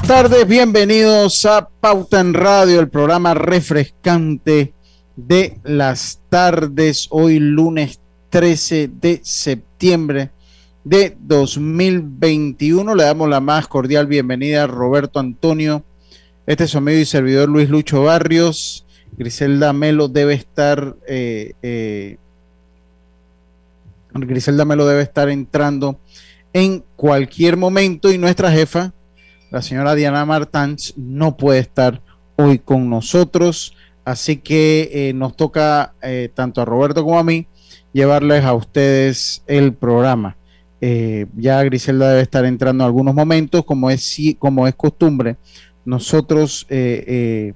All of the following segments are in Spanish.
Buenas tardes, bienvenidos a Pauta en Radio, el programa refrescante de las tardes, hoy lunes 13 de septiembre de 2021. Le damos la más cordial bienvenida a Roberto Antonio, este es su amigo y servidor Luis Lucho Barrios. Griselda Melo debe estar, eh, eh, Griselda Melo debe estar entrando en cualquier momento y nuestra jefa, la señora Diana Martans no puede estar hoy con nosotros, así que eh, nos toca eh, tanto a Roberto como a mí llevarles a ustedes el programa. Eh, ya Griselda debe estar entrando en algunos momentos, como es, como es costumbre. Nosotros, diez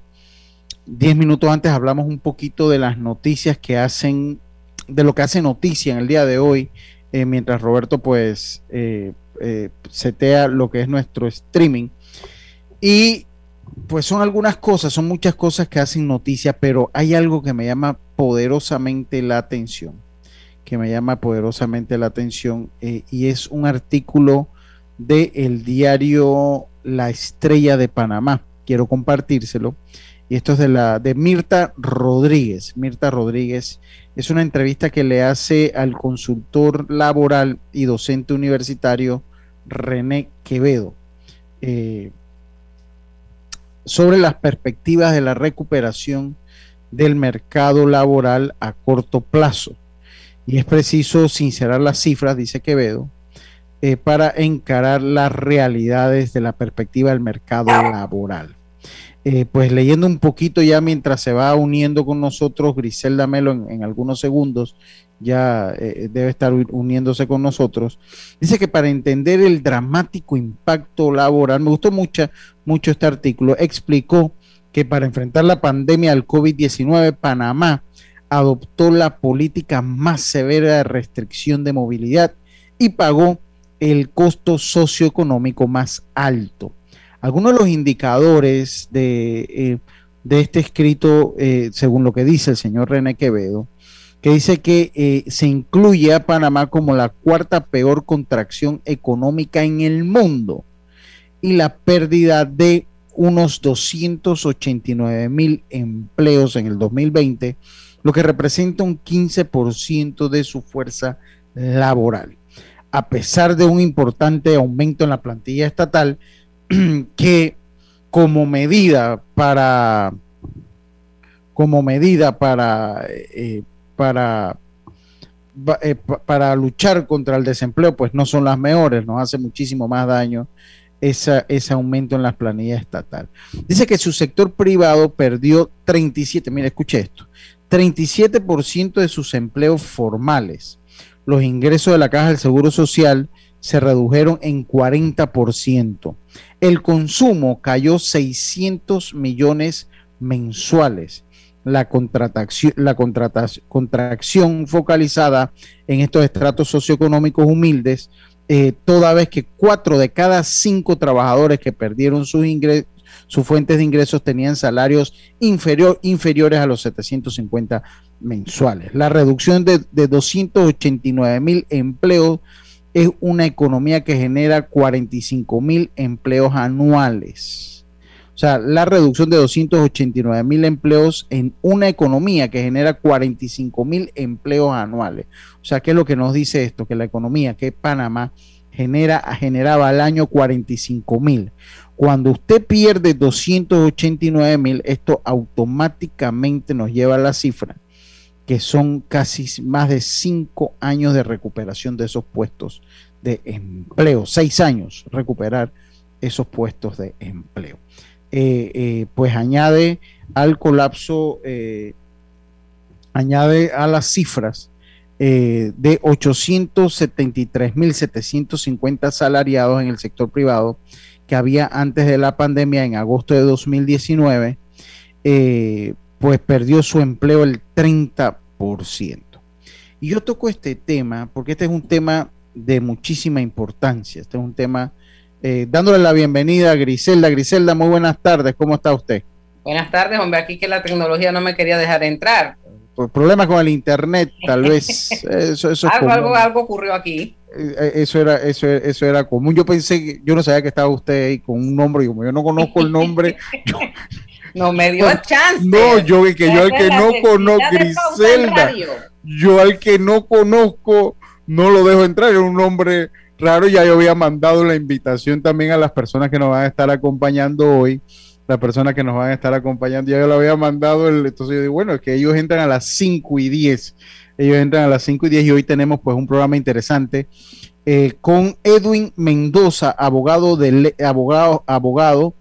minutos antes, hablamos un poquito de las noticias que hacen, de lo que hace noticia en el día de hoy, mientras Roberto, pues, eh, setea lo que es nuestro streaming. Y pues son algunas cosas, son muchas cosas que hacen noticia, pero hay algo que me llama poderosamente la atención, que me llama poderosamente la atención, eh, y es un artículo del el diario La Estrella de Panamá. Quiero compartírselo. Y esto es de la de Mirta Rodríguez. Mirta Rodríguez es una entrevista que le hace al consultor laboral y docente universitario René Quevedo eh, sobre las perspectivas de la recuperación del mercado laboral a corto plazo. Y es preciso sincerar las cifras, dice Quevedo, eh, para encarar las realidades de la perspectiva del mercado laboral. Eh, pues leyendo un poquito ya mientras se va uniendo con nosotros Griselda Melo en algunos segundos, ya eh, debe estar uniéndose con nosotros. Dice que para entender el dramático impacto laboral, me gustó mucho, mucho este artículo, explicó que para enfrentar la pandemia del COVID-19, Panamá adoptó la política más severa de restricción de movilidad y pagó el costo socioeconómico más alto. Algunos de los indicadores de, eh, de este escrito, eh, según lo que dice el señor René Quevedo, que dice que eh, se incluye a Panamá como la cuarta peor contracción económica en el mundo y la pérdida de unos 289 mil empleos en el 2020, lo que representa un 15% de su fuerza laboral. A pesar de un importante aumento en la plantilla estatal, que como medida para como medida para eh, para, eh, para luchar contra el desempleo, pues no son las mejores, nos hace muchísimo más daño ese aumento en las planillas estatal. Dice que su sector privado perdió 37, mira, escuche esto, 37% de sus empleos formales. Los ingresos de la Caja del Seguro Social se redujeron en 40%. El consumo cayó 600 millones mensuales la contratación, la contracción focalizada en estos estratos socioeconómicos humildes, eh, toda vez que cuatro de cada cinco trabajadores que perdieron sus, sus fuentes de ingresos tenían salarios inferior, inferiores a los 750 mensuales. La reducción de, de 289 mil empleos es una economía que genera 45 mil empleos anuales. O sea, la reducción de 289 mil empleos en una economía que genera 45 mil empleos anuales. O sea, ¿qué es lo que nos dice esto? Que la economía que Panamá genera, generaba al año 45 mil. Cuando usted pierde 289 mil, esto automáticamente nos lleva a la cifra que son casi más de cinco años de recuperación de esos puestos de empleo, seis años recuperar esos puestos de empleo. Eh, eh, pues añade al colapso, eh, añade a las cifras de 873.750 salariados en el sector privado que había antes de la pandemia en agosto de 2019, pues perdió su empleo el 30%. Y yo toco este tema porque este es un tema de muchísima importancia, este es un tema eh, dándole la bienvenida a Griselda. Griselda, muy buenas tardes, ¿cómo está usted? Buenas tardes, hombre, aquí que la tecnología no me quería dejar entrar. Por problemas con el internet, tal vez. eso, eso algo, algo, ocurrió aquí. Eh, eh, eso era, eso, eso era común. Yo pensé que, yo no sabía que estaba usted ahí con un nombre, y como yo no conozco el nombre, no me dio chance. No, yo que yo al que no conozco, Griselda, yo al que no conozco, no lo dejo entrar, es un nombre Claro, ya yo había mandado la invitación también a las personas que nos van a estar acompañando hoy, las personas que nos van a estar acompañando, ya yo lo había mandado, el, entonces yo digo, bueno, es que ellos entran a las 5 y 10, ellos entran a las 5 y 10 y hoy tenemos pues un programa interesante eh, con Edwin Mendoza, abogado, de, abogado, abogado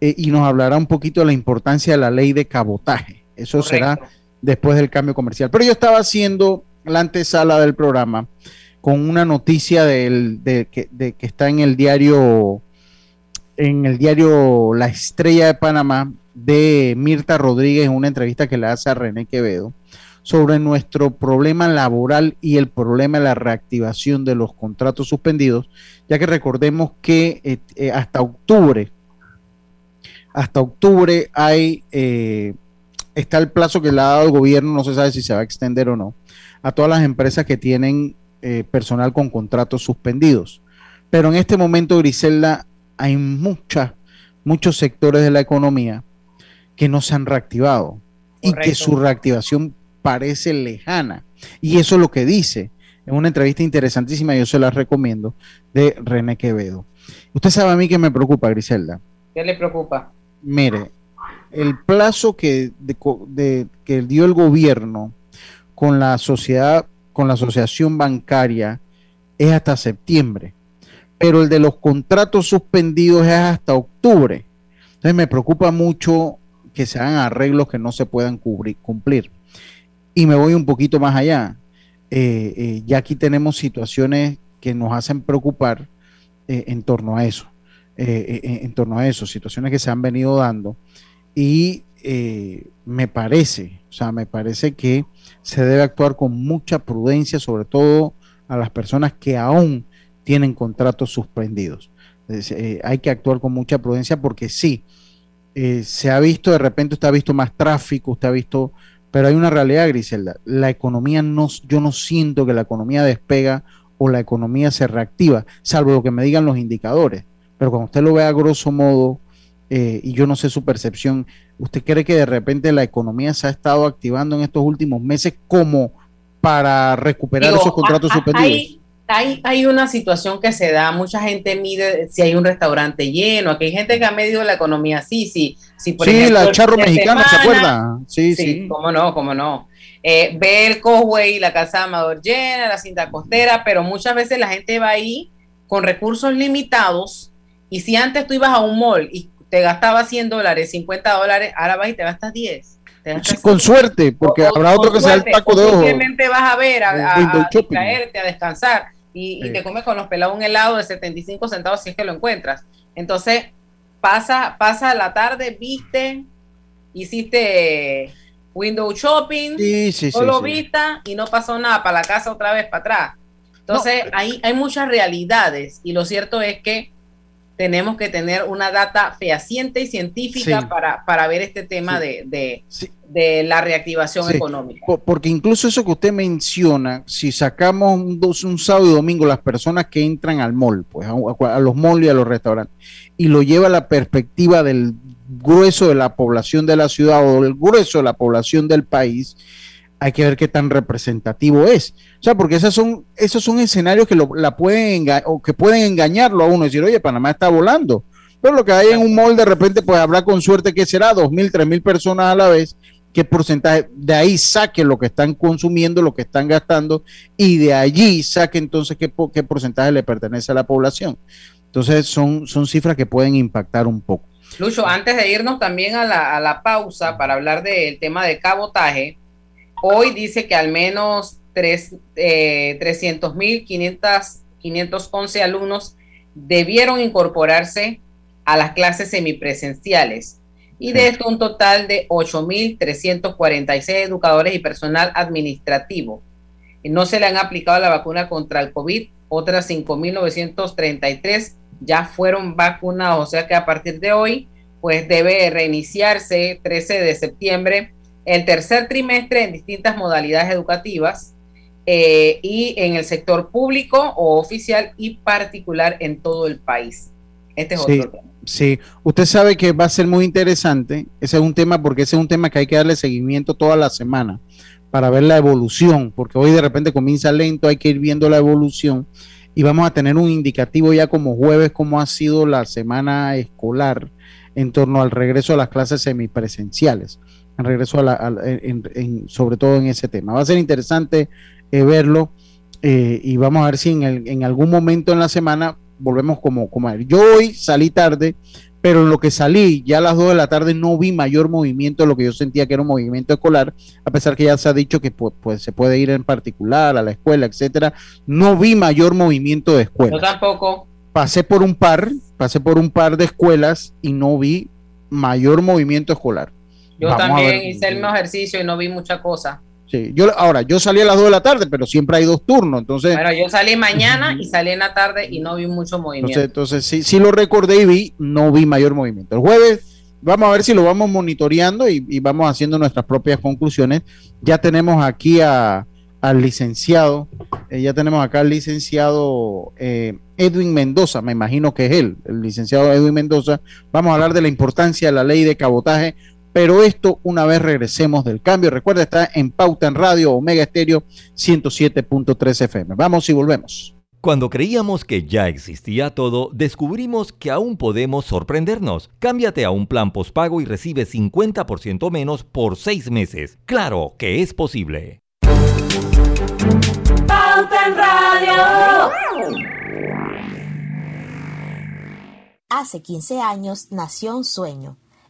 eh, y nos hablará un poquito de la importancia de la ley de cabotaje. Eso será después del cambio comercial. Pero yo estaba haciendo la antesala del programa con una noticia de, que, está en el diario en el diario La Estrella de Panamá de Mirta Rodríguez una entrevista que le hace a René Quevedo sobre nuestro problema laboral y el problema de la reactivación de los contratos suspendidos, ya que recordemos que eh, eh, hasta octubre, hasta octubre hay, eh, está el plazo que le ha dado el gobierno, no se sabe si se va a extender o no, a todas las empresas que tienen eh, personal con contratos suspendidos. Pero en este momento, Griselda, hay muchas, muchos sectores de la economía que no se han reactivado y que su reactivación parece lejana. Y eso es lo que dice en una entrevista interesantísima, yo se la recomiendo, de René Quevedo. Usted sabe a mí que me preocupa, Griselda. ¿Qué le preocupa? Mire, el plazo que, que dio el gobierno con la sociedad con la asociación bancaria es hasta septiembre, pero el de los contratos suspendidos es hasta octubre. Entonces me preocupa mucho que se hagan arreglos que no se puedan cubrir, cumplir. Y me voy un poquito más allá. Eh, eh, ya aquí tenemos situaciones que nos hacen preocupar eh, en torno a eso, en torno a eso, situaciones que se han venido dando. Y me parece, o sea, me parece que se debe actuar con mucha prudencia, sobre todo a las personas que aún tienen contratos suspendidos. Eh, hay que actuar con mucha prudencia porque sí, eh, se ha visto, de repente usted ha visto más tráfico, usted ha visto, pero hay una realidad, Griselda, la economía no, yo no siento que la economía despega o la economía se reactiva, salvo lo que me digan los indicadores. Pero cuando usted lo ve a grosso modo, eh, y yo no sé su percepción, ¿usted cree que de repente la economía se ha estado activando en estos últimos meses como para recuperar esos contratos suspendidos? Hay, hay, una situación que se da, mucha gente mide si hay un restaurante lleno, aquí hay gente que ha medido la economía sí, sí. sí, sí la charro mexicana, ¿se acuerda? Sí, sí, cómo no, cómo no. Eh, ve el Cosway, la Casa Amador llena, la cinta costera, pero muchas veces la gente va ahí con recursos limitados y si antes tú ibas a un mall y te gastaba 100 dólares, 50 dólares, ahora vas y te gastas 10. con suerte, porque habrá otro que sea el taco de ojo. Simplemente vas a ver, a, a, caerte, a descansar y, te comes con los pelados un helado de 75 centavos si es que lo encuentras. Entonces, pasa, pasa la tarde, viste, hiciste window shopping, solo vista y no pasó nada para la casa otra vez para atrás. Entonces, hay, hay muchas realidades y lo cierto es que tenemos que tener una data fehaciente y científica para, para, ver este tema de, de, la reactivación económica. Porque incluso eso que usted menciona, si sacamos un, un sábado y domingo las personas que entran al mall, pues a, los malls y a los restaurantes, y lo lleva a la perspectiva del grueso de la población de la ciudad o del grueso de la población del país, hay que ver qué tan representativo es. O sea, porque esos son, esos son escenarios que lo, la pueden o que pueden engañarlo a uno, decir, oye, Panamá está volando. Pero lo que hay en un mall de repente, pues habrá con suerte que será dos mil, tres mil personas a la vez, qué porcentaje, de ahí saque lo que están consumiendo, lo que están gastando, y de allí saque entonces qué, qué porcentaje le pertenece a la población. Entonces son, son cifras que pueden impactar un poco. Lucho, antes de irnos también a la, a la pausa para hablar del tema de cabotaje, Hoy dice que al menos eh, 300.511 alumnos debieron incorporarse a las clases semipresenciales. Y de esto un total de 8.346 educadores y personal administrativo. No se le han aplicado la vacuna contra el COVID, otras 5.933 ya fueron vacunados, o sea que a partir de hoy pues debe reiniciarse 13 de septiembre el tercer trimestre en distintas modalidades educativas eh, y en el sector público o oficial y particular en todo el país. Este es otro tema. Sí, usted sabe que va a ser muy interesante. Ese es un tema porque ese es un tema que hay que darle seguimiento toda la semana para ver la evolución, porque hoy de repente comienza lento, hay que ir viendo la evolución y vamos a tener un indicativo ya como jueves, cómo ha sido la semana escolar en torno al regreso a las clases semipresenciales en regreso a la, sobre todo en ese tema. Va a ser interesante eh, verlo eh, y vamos a ver si en, en, algún momento en la semana volvemos como, como a ver. Yo hoy salí tarde, pero en lo que salí ya a las 2 de la tarde no vi mayor movimiento de lo que yo sentía que era un movimiento escolar, a pesar que ya se ha dicho que pues, se puede ir en particular a la escuela, etcétera. No vi mayor movimiento de escuela. Yo tampoco. Pasé por un par, pasé por un par de escuelas y no vi mayor movimiento escolar. Yo también hice el mismo ejercicio y no vi mucha cosa. Sí, yo ahora, yo salí a las 2 de la tarde, pero siempre hay dos turnos, entonces... Pero yo salí mañana y salí en la tarde y no vi mucho movimiento. Entonces, sí, sí lo recordé y vi, no vi mayor movimiento. El jueves vamos a ver si lo vamos monitoreando y, vamos haciendo nuestras propias conclusiones. Ya tenemos aquí a, al licenciado, eh, ya tenemos acá al licenciado eh, Edwin Mendoza, me imagino que es él, el licenciado Edwin Mendoza. Vamos a hablar de la importancia de la ley de cabotaje pero esto una vez regresemos del cambio. Recuerda, está en Pauta en Radio Omega Estéreo 107.3 FM. Vamos y volvemos. Cuando creíamos que ya existía todo, descubrimos que aún podemos sorprendernos. Cámbiate a un plan postpago y recibe 50% menos por seis meses. Claro que es posible. Pauta en Radio. Hace 15 años nació un sueño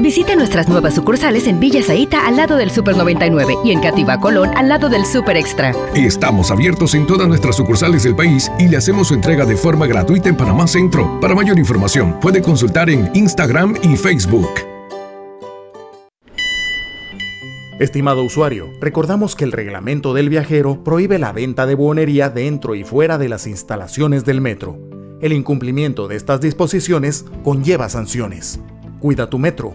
Visite nuestras nuevas sucursales en Villa Zaita al lado del Super 99 y en Cativa Colón al lado del Super Extra. Estamos abiertos en todas nuestras sucursales del país y le hacemos su entrega de forma gratuita en Panamá Centro. Para mayor información, puede consultar en Instagram y Facebook. Estimado usuario, recordamos que el reglamento del viajero prohíbe la venta de buonería dentro y fuera de las instalaciones del metro. El incumplimiento de estas disposiciones conlleva sanciones. Cuida tu metro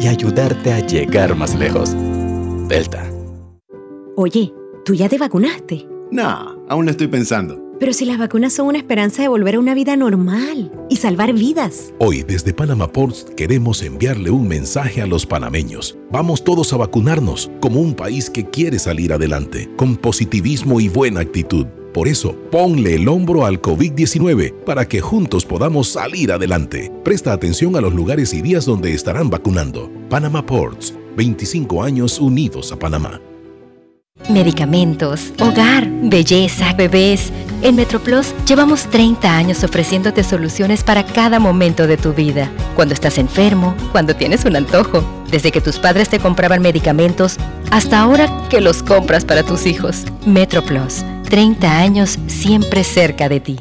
y ayudarte a llegar más lejos. Delta. Oye, ¿tú ya te vacunaste? No, aún lo estoy pensando. Pero si las vacunas son una esperanza de volver a una vida normal y salvar vidas. Hoy desde Panama Ports queremos enviarle un mensaje a los panameños. Vamos todos a vacunarnos como un país que quiere salir adelante, con positivismo y buena actitud. Por eso, ponle el hombro al COVID-19 para que juntos podamos salir adelante. Presta atención a los lugares y días donde estarán vacunando. Panama Ports, 25 años unidos a Panamá. Medicamentos, hogar, belleza, bebés. En MetroPlus llevamos 30 años ofreciéndote soluciones para cada momento de tu vida. Cuando estás enfermo, cuando tienes un antojo, desde que tus padres te compraban medicamentos hasta ahora que los compras para tus hijos. MetroPlus, 30 años siempre cerca de ti.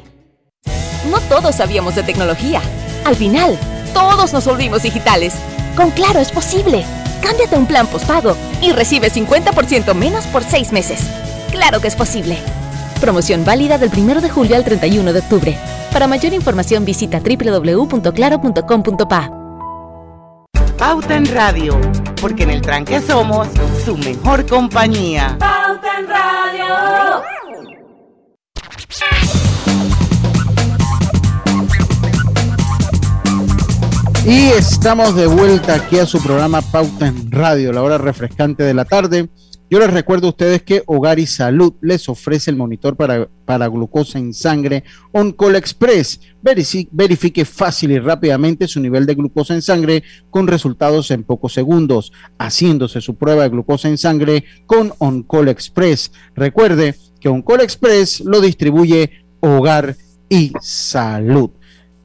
No todos sabíamos de tecnología. Al final, todos nos volvimos digitales. Con Claro es posible. Cámbiate un plan postpago y recibe 50% menos por 6 meses. Claro que es posible. Promoción válida del 1 de julio al 31 de octubre. Para mayor información visita www.claro.com.pa. Pauta en Radio, porque en el tranque somos su mejor compañía. Pauta en Radio. Y estamos de vuelta aquí a su programa Pauta en Radio, la hora refrescante de la tarde. Yo les recuerdo a ustedes que Hogar y Salud les ofrece el monitor para, para glucosa en sangre OnCall Express. Verifique fácil y rápidamente su nivel de glucosa en sangre con resultados en pocos segundos, haciéndose su prueba de glucosa en sangre con OnCall Express. Recuerde que OnCall Express lo distribuye Hogar y Salud.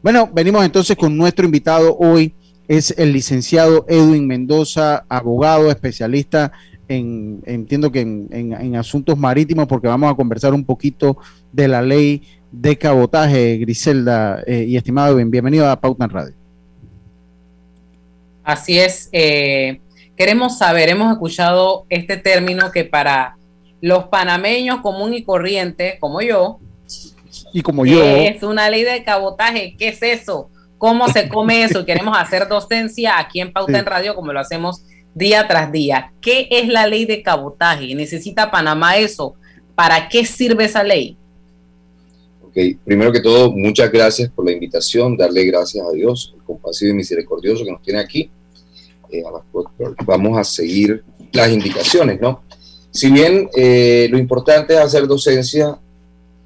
Bueno, venimos entonces con nuestro invitado hoy, es el licenciado Edwin Mendoza, abogado, especialista en, entiendo que en, asuntos marítimos, porque vamos a conversar un poquito de la ley de cabotaje, Griselda eh, y estimado Edwin, bienvenido a Pauta Radio. Así es, eh, queremos saber, hemos escuchado este término que para los panameños común y corriente, como yo, y como yo. Es una ley de cabotaje. ¿Qué es eso? ¿Cómo se come eso? Queremos hacer docencia aquí en Pauta en Radio como lo hacemos día tras día. ¿Qué es la ley de cabotaje? ¿Necesita Panamá eso? ¿Para qué sirve esa ley? Ok, primero que todo, muchas gracias por la invitación, darle gracias a Dios, el compasivo y misericordioso que nos tiene aquí. Eh, vamos a seguir las indicaciones, ¿no? Si bien eh, lo importante es hacer docencia,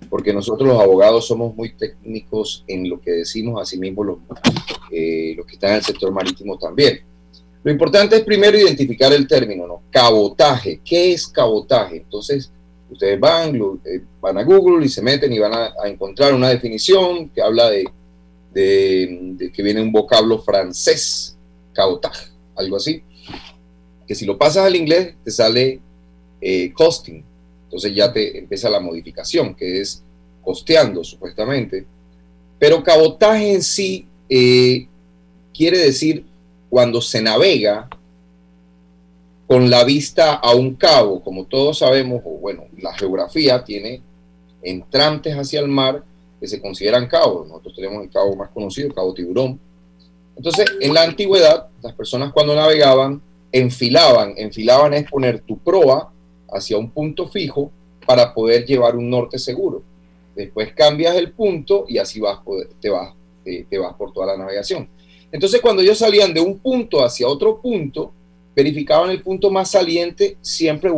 porque nosotros los abogados somos muy técnicos en lo que decimos, asimismo los, eh, los que están en el sector marítimo también. Lo importante es primero identificar el término, ¿no? Cabotaje. ¿Qué es cabotaje? Entonces, ustedes van, eh, van a Google y se meten y van a, encontrar una definición que habla de, de, que viene un vocablo francés, cabotaje, algo así. Que si lo pasas al inglés te sale eh, costing, entonces ya te empieza la modificación, que es costeando supuestamente. Pero cabotaje en sí eh, quiere decir cuando se navega con la vista a un cabo, como todos sabemos, o bueno, la geografía tiene entrantes hacia el mar que se consideran cabos. Nosotros tenemos el cabo más conocido, cabo tiburón. Entonces, en la antigüedad, las personas cuando navegaban enfilaban, enfilaban es poner tu proa hacia un punto fijo para poder llevar un norte seguro. Después cambias el punto y así vas, te, vas, te, vas por toda la navegación. Entonces, cuando ellos salían de un punto hacia otro punto, verificaban el punto más saliente siempre,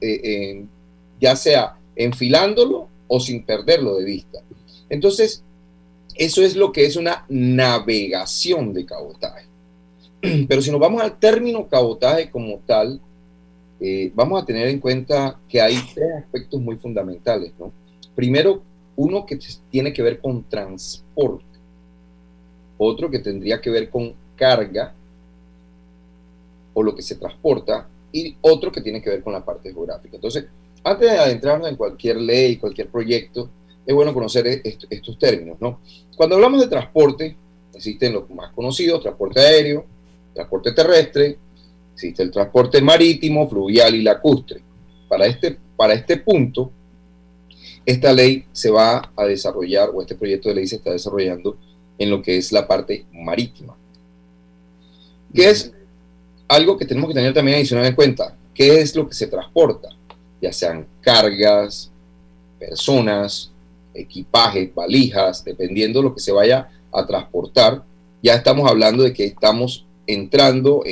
eh, ya sea enfilándolo o sin perderlo de vista. Entonces, eso es lo que es una navegación de cabotaje. Pero si nos vamos al término cabotaje como tal, eh, vamos a tener en cuenta que hay tres aspectos muy fundamentales, ¿no? Primero, uno que tiene que ver con transporte, otro que tendría que ver con carga o lo que se transporta, y otro que tiene que ver con la parte geográfica. Entonces, antes de adentrarnos en cualquier ley, cualquier proyecto, es bueno conocer estos términos, ¿no? Cuando hablamos de transporte, existen los más conocidos, transporte aéreo, transporte terrestre, Existe el transporte marítimo, fluvial y lacustre. Para este, para este punto, esta ley se va a desarrollar, o este proyecto de ley se está desarrollando en lo que es la parte marítima. Que es algo que tenemos que tener también adicional en cuenta. ¿Qué es lo que se transporta? Ya sean cargas, personas, equipaje, valijas, dependiendo de lo que se vaya a transportar, ya estamos hablando de que estamos entrando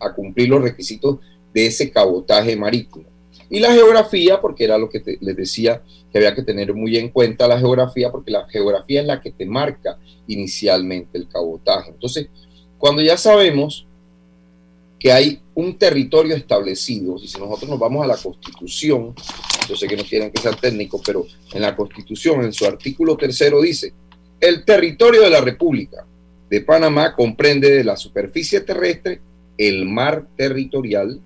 a cumplir los requisitos de ese cabotaje marítimo. Y la geografía, porque era lo que les decía, que había que tener muy en cuenta la geografía, porque la geografía es la que te marca inicialmente el cabotaje. Entonces, cuando ya sabemos que hay un territorio establecido, y si nosotros nos vamos a la Constitución, yo sé que no quieren que sea técnico, pero en la Constitución, en su artículo tercero dice, el territorio de la República de Panamá comprende de la superficie terrestre el mar territorial,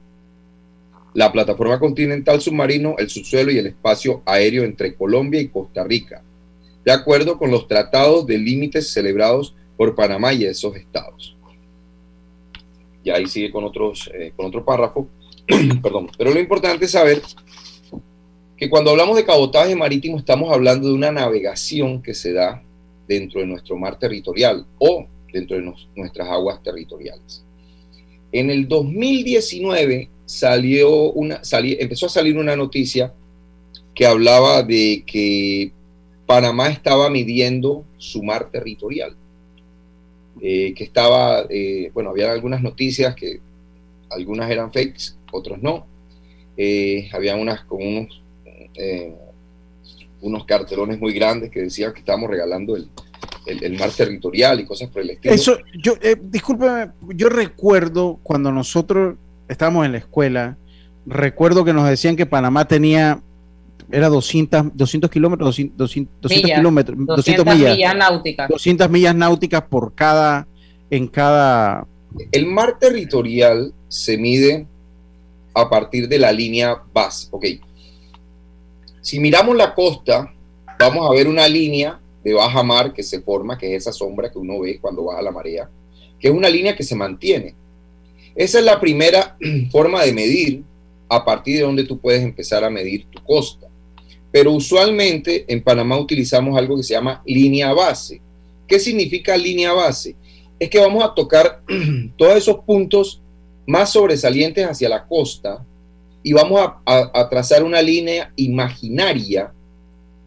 la plataforma continental submarino, el subsuelo y el espacio aéreo entre Colombia y Costa Rica, de acuerdo con los tratados de límites celebrados por Panamá y esos estados. Y ahí sigue con, otros, eh, con otro párrafo. Perdón. Pero lo importante es saber que cuando hablamos de cabotaje marítimo estamos hablando de una navegación que se da dentro de nuestro mar territorial o dentro de nuestras aguas territoriales. En el 2019 salió una, empezó a salir una noticia que hablaba de que Panamá estaba midiendo su mar territorial, eh, que estaba, eh, bueno, había algunas noticias que algunas eran fakes, otros no, eh, había unas con unos, unos cartelones muy grandes que decían que estábamos regalando el, el, mar territorial y cosas por el estilo. Eso, yo, eh, discúlpeme, yo recuerdo cuando nosotros estábamos en la escuela, recuerdo que nos decían que Panamá tenía, era 200, 200 kilómetros, 200, 200 kilómetros, 200, millas, náuticas. 200 millas náuticas por cada, en cada... El mar territorial se mide a partir de la línea base, ok. Si miramos la costa, vamos a ver una línea de baja mar que se forma, que es esa sombra que uno ve cuando baja la marea, que es una línea que se mantiene. Esa es la primera forma de medir a partir de donde tú puedes empezar a medir tu costa. Pero usualmente en Panamá utilizamos algo que se llama línea base. ¿Qué significa línea base? Es que vamos a tocar todos esos puntos más sobresalientes hacia la costa y vamos a, a trazar una línea imaginaria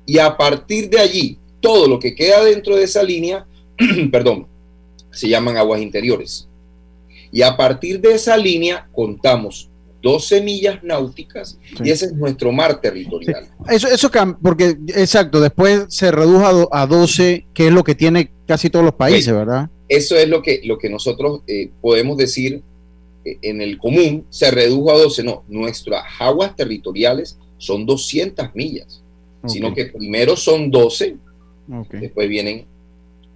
y a partir de allí todo lo que queda dentro de esa línea, perdón, se llaman aguas interiores. Y a partir de esa línea contamos 12 millas náuticas y ese es nuestro mar territorial. Eso, eso porque exacto, después se redujo a, 12, que es lo que tiene casi todos los países, ¿verdad? Eso es lo que, lo que nosotros eh, podemos decir en el común, se redujo a 12, no, nuestras aguas territoriales son 200 millas, sino que primero son 12 Después vienen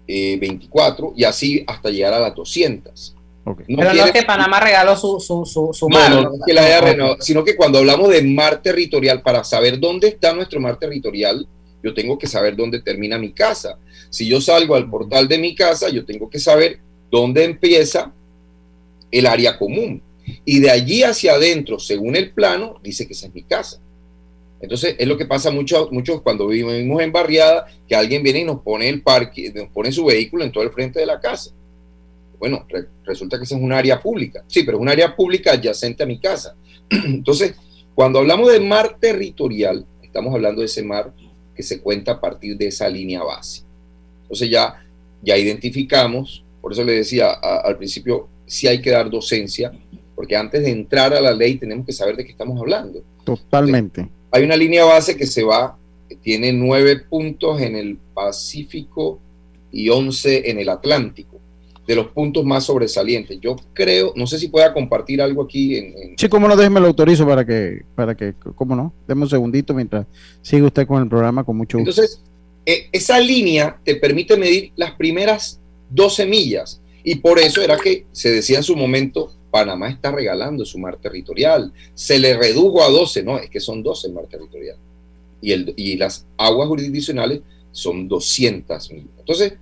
24 eh, y así hasta llegar a las 200. Pero no es que Panamá regaló su, su, su, mar. No, que la haya sino que cuando hablamos de mar territorial, para saber dónde está nuestro mar territorial, yo tengo que saber dónde termina mi casa. Si yo salgo al portal de mi casa, yo tengo que saber dónde empieza el área común. Y de allí hacia adentro, según el plano, dice que esa es mi casa. Entonces, es lo que pasa mucho, mucho cuando vivimos en barriada, que alguien viene y nos pone el parque, nos pone su vehículo en todo el frente de la casa. Bueno, resulta que esa es un área pública. Sí, pero es un área pública adyacente a mi casa. Entonces, cuando hablamos de mar territorial, estamos hablando de ese mar que se cuenta a partir de esa línea base. Entonces ya, ya identificamos, por eso le decía al principio, si hay que dar docencia, porque antes de entrar a la ley tenemos que saber de qué estamos hablando. Totalmente. Hay una línea base que se va, que tiene nueve puntos en el Pacífico y once en el Atlántico, de los puntos más sobresalientes. Yo creo, no sé si pueda compartir algo aquí. En, Sí, cómo no, déjeme lo autorizo para que, para que, cómo no, deme un segundito mientras sigue usted con el programa con mucho gusto. Entonces, eh, esa línea te permite medir las primeras 12 millas y por eso era que se decía en su momento Panamá está regalando su mar territorial. Se le redujo a 12, no, es que son 12 el mar territorial. Y, el, y las aguas jurisdiccionales son 200 mil. Entonces,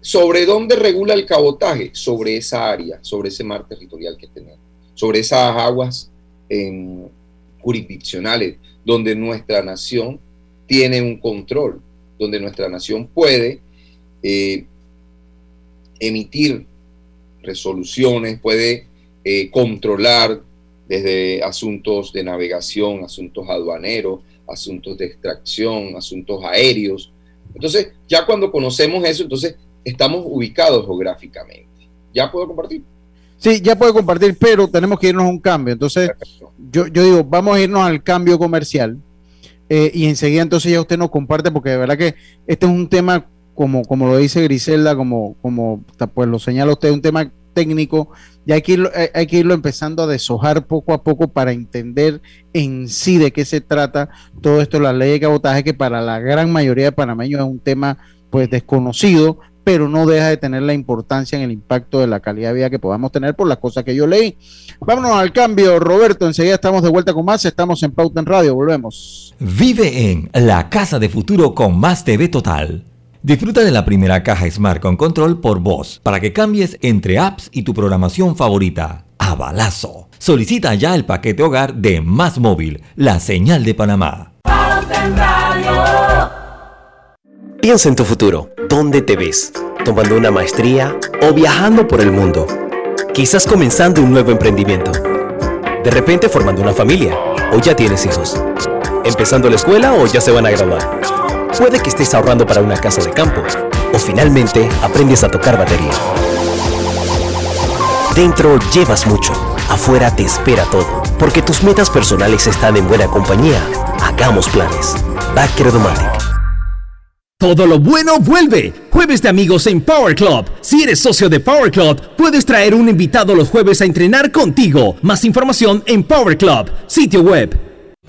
¿sobre dónde regula el cabotaje? Sobre esa área, sobre ese mar territorial que tenemos. sobre esas aguas em, jurisdiccionales donde nuestra nación tiene un control, donde nuestra nación puede eh, emitir resoluciones, puede eh, controlar desde asuntos de navegación, asuntos aduaneros, asuntos de extracción, asuntos aéreos. Entonces, ya cuando conocemos eso, entonces estamos ubicados geográficamente. ¿Ya puedo compartir? Sí, ya puedo compartir, pero tenemos que irnos a un cambio. Entonces, yo, yo digo, vamos a irnos al cambio comercial. Eh, y enseguida entonces ya usted nos comparte, porque de verdad que este es un tema, como, como lo dice Griselda, como, como pues lo señala usted, un tema técnico, y hay que, irlo, eh, hay que irlo empezando a deshojar poco a poco para entender en sí de qué se trata todo esto, la ley de cabotaje, que para la gran mayoría de panameños es un tema pues desconocido, pero no deja de tener la importancia en el impacto de la calidad de vida que podamos tener por las cosas que yo leí. Vámonos al cambio, Roberto. Enseguida estamos de vuelta con más. Estamos en Pauta en Radio. Volvemos. Vive en la casa de futuro con más TV Total. Disfruta de la primera caja Smart con control por voz para que cambies entre apps y tu programación favorita. A balazo. Solicita ya el paquete hogar de Más Móvil, la señal de Panamá. Piensa en tu futuro. ¿Dónde te ves? ¿Tomando una maestría o viajando por el mundo? Quizás comenzando un nuevo emprendimiento. De repente formando una familia o ya tienes hijos. Empezando la escuela o ya se van a graduar. Puede que estés ahorrando para una casa de campo o finalmente aprendes a tocar batería. Dentro llevas mucho, afuera te espera todo, porque tus metas personales están en buena compañía. Hagamos planes. Bacredomatic. Todo lo bueno vuelve. Jueves de amigos en Power Club. Si eres socio de Power Club, puedes traer un invitado los jueves a entrenar contigo. Más información en Power Club, sitio web.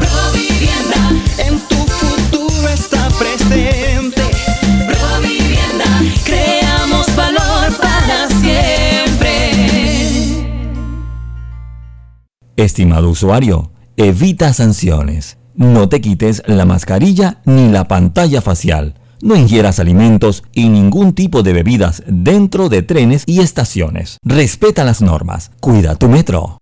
Provivienda, en tu futuro está presente. Provivienda, creamos valor para siempre. Estimado usuario, evita sanciones. No te quites la mascarilla ni la pantalla facial no ingieras alimentos y ningún tipo de bebidas dentro de trenes y estaciones. Respeta las normas. Cuida tu metro.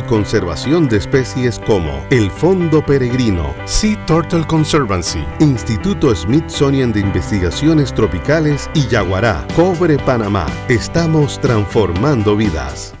conservación de especies como el Fondo Peregrino, Sea Turtle Conservancy, Instituto Smithsonian de Investigaciones Tropicales y Yaguará, Cobre Panamá. Estamos transformando vidas.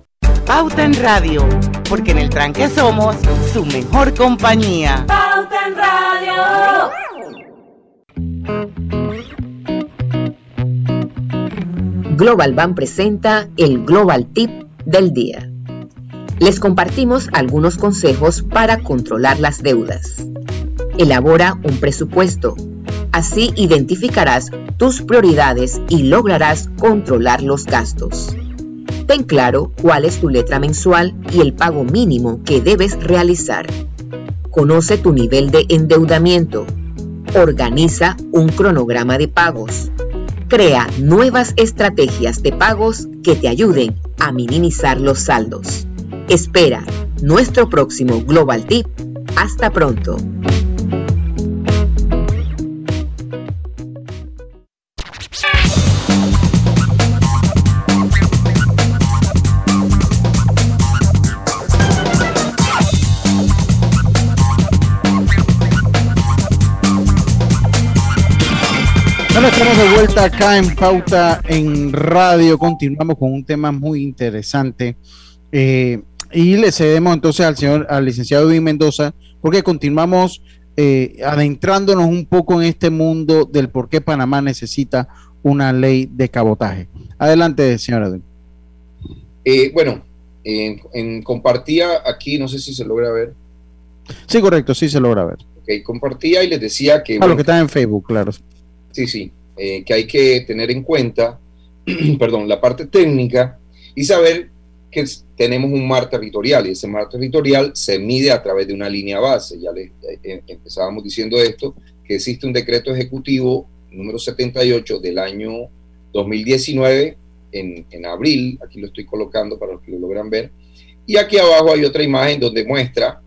Pauta en Radio, porque en el tranque somos su mejor compañía. Pauta en Radio. Global Bank presenta el Global Tip del día. Les compartimos algunos consejos para controlar las deudas. Elabora un presupuesto. Así identificarás tus prioridades y lograrás controlar los gastos. Ten claro cuál es tu letra mensual y el pago mínimo que debes realizar. Conoce tu nivel de endeudamiento. Organiza un cronograma de pagos. Crea nuevas estrategias de pagos que te ayuden a minimizar los saldos. Espera nuestro próximo Global Tip. Hasta pronto. De vuelta acá en Pauta en Radio. Continuamos con un tema muy interesante. Eh, y le cedemos entonces al señor, al licenciado Edwin Mendoza, porque continuamos eh, adentrándonos un poco en este mundo del por qué Panamá necesita una ley de cabotaje. Adelante, señor Edwin. Eh, bueno, en, compartía aquí, no sé si se logra ver. Sí, correcto, sí se logra ver. Ok, compartía y les decía que... A lo que está en Facebook, claro. Sí, sí, eh, que hay que tener en cuenta, perdón, la parte técnica y saber que tenemos un mar territorial y ese mar territorial se mide a través de una línea base. Ya le, eh, eh, empezábamos diciendo esto, que existe un decreto ejecutivo número 78 del año 2019 en, en, abril, aquí lo estoy colocando para los que lo logran ver, y aquí abajo hay otra imagen donde muestra